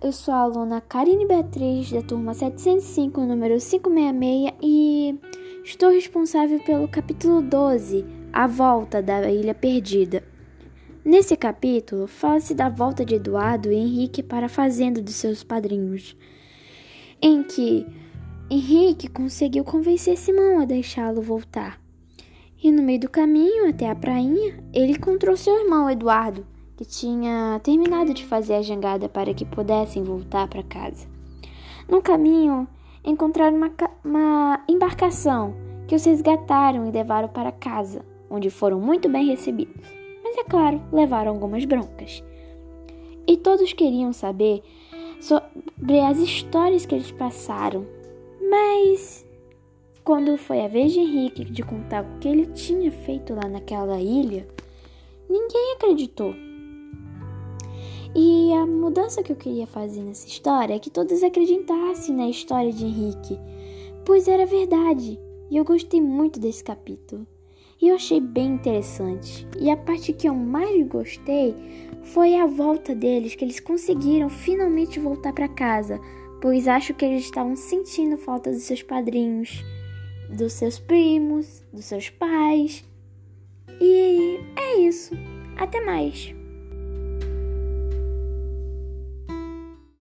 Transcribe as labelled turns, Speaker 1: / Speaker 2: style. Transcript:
Speaker 1: eu sou a aluna Karine Beatriz, da turma 705, número 566, e estou responsável pelo capítulo 12, A Volta da Ilha Perdida. Nesse capítulo, fala-se da volta de Eduardo e Henrique para a fazenda de seus padrinhos, em que Henrique conseguiu convencer Simão a deixá-lo voltar. E no meio do caminho até a prainha, ele encontrou seu irmão Eduardo, que tinha terminado de fazer a jangada para que pudessem voltar para casa. No caminho, encontraram uma, uma embarcação que os resgataram e levaram para casa, onde foram muito bem recebidos. Mas é claro, levaram algumas broncas. E todos queriam saber sobre as histórias que eles passaram. Mas quando foi a vez de Henrique de contar o que ele tinha feito lá naquela ilha, ninguém acreditou. E a mudança que eu queria fazer nessa história é que todos acreditassem na história de Henrique, pois era verdade. E eu gostei muito desse capítulo. E eu achei bem interessante. E a parte que eu mais gostei foi a volta deles, que eles conseguiram finalmente voltar para casa, pois acho que eles estavam sentindo falta dos seus padrinhos, dos seus primos, dos seus pais. E é isso. Até mais.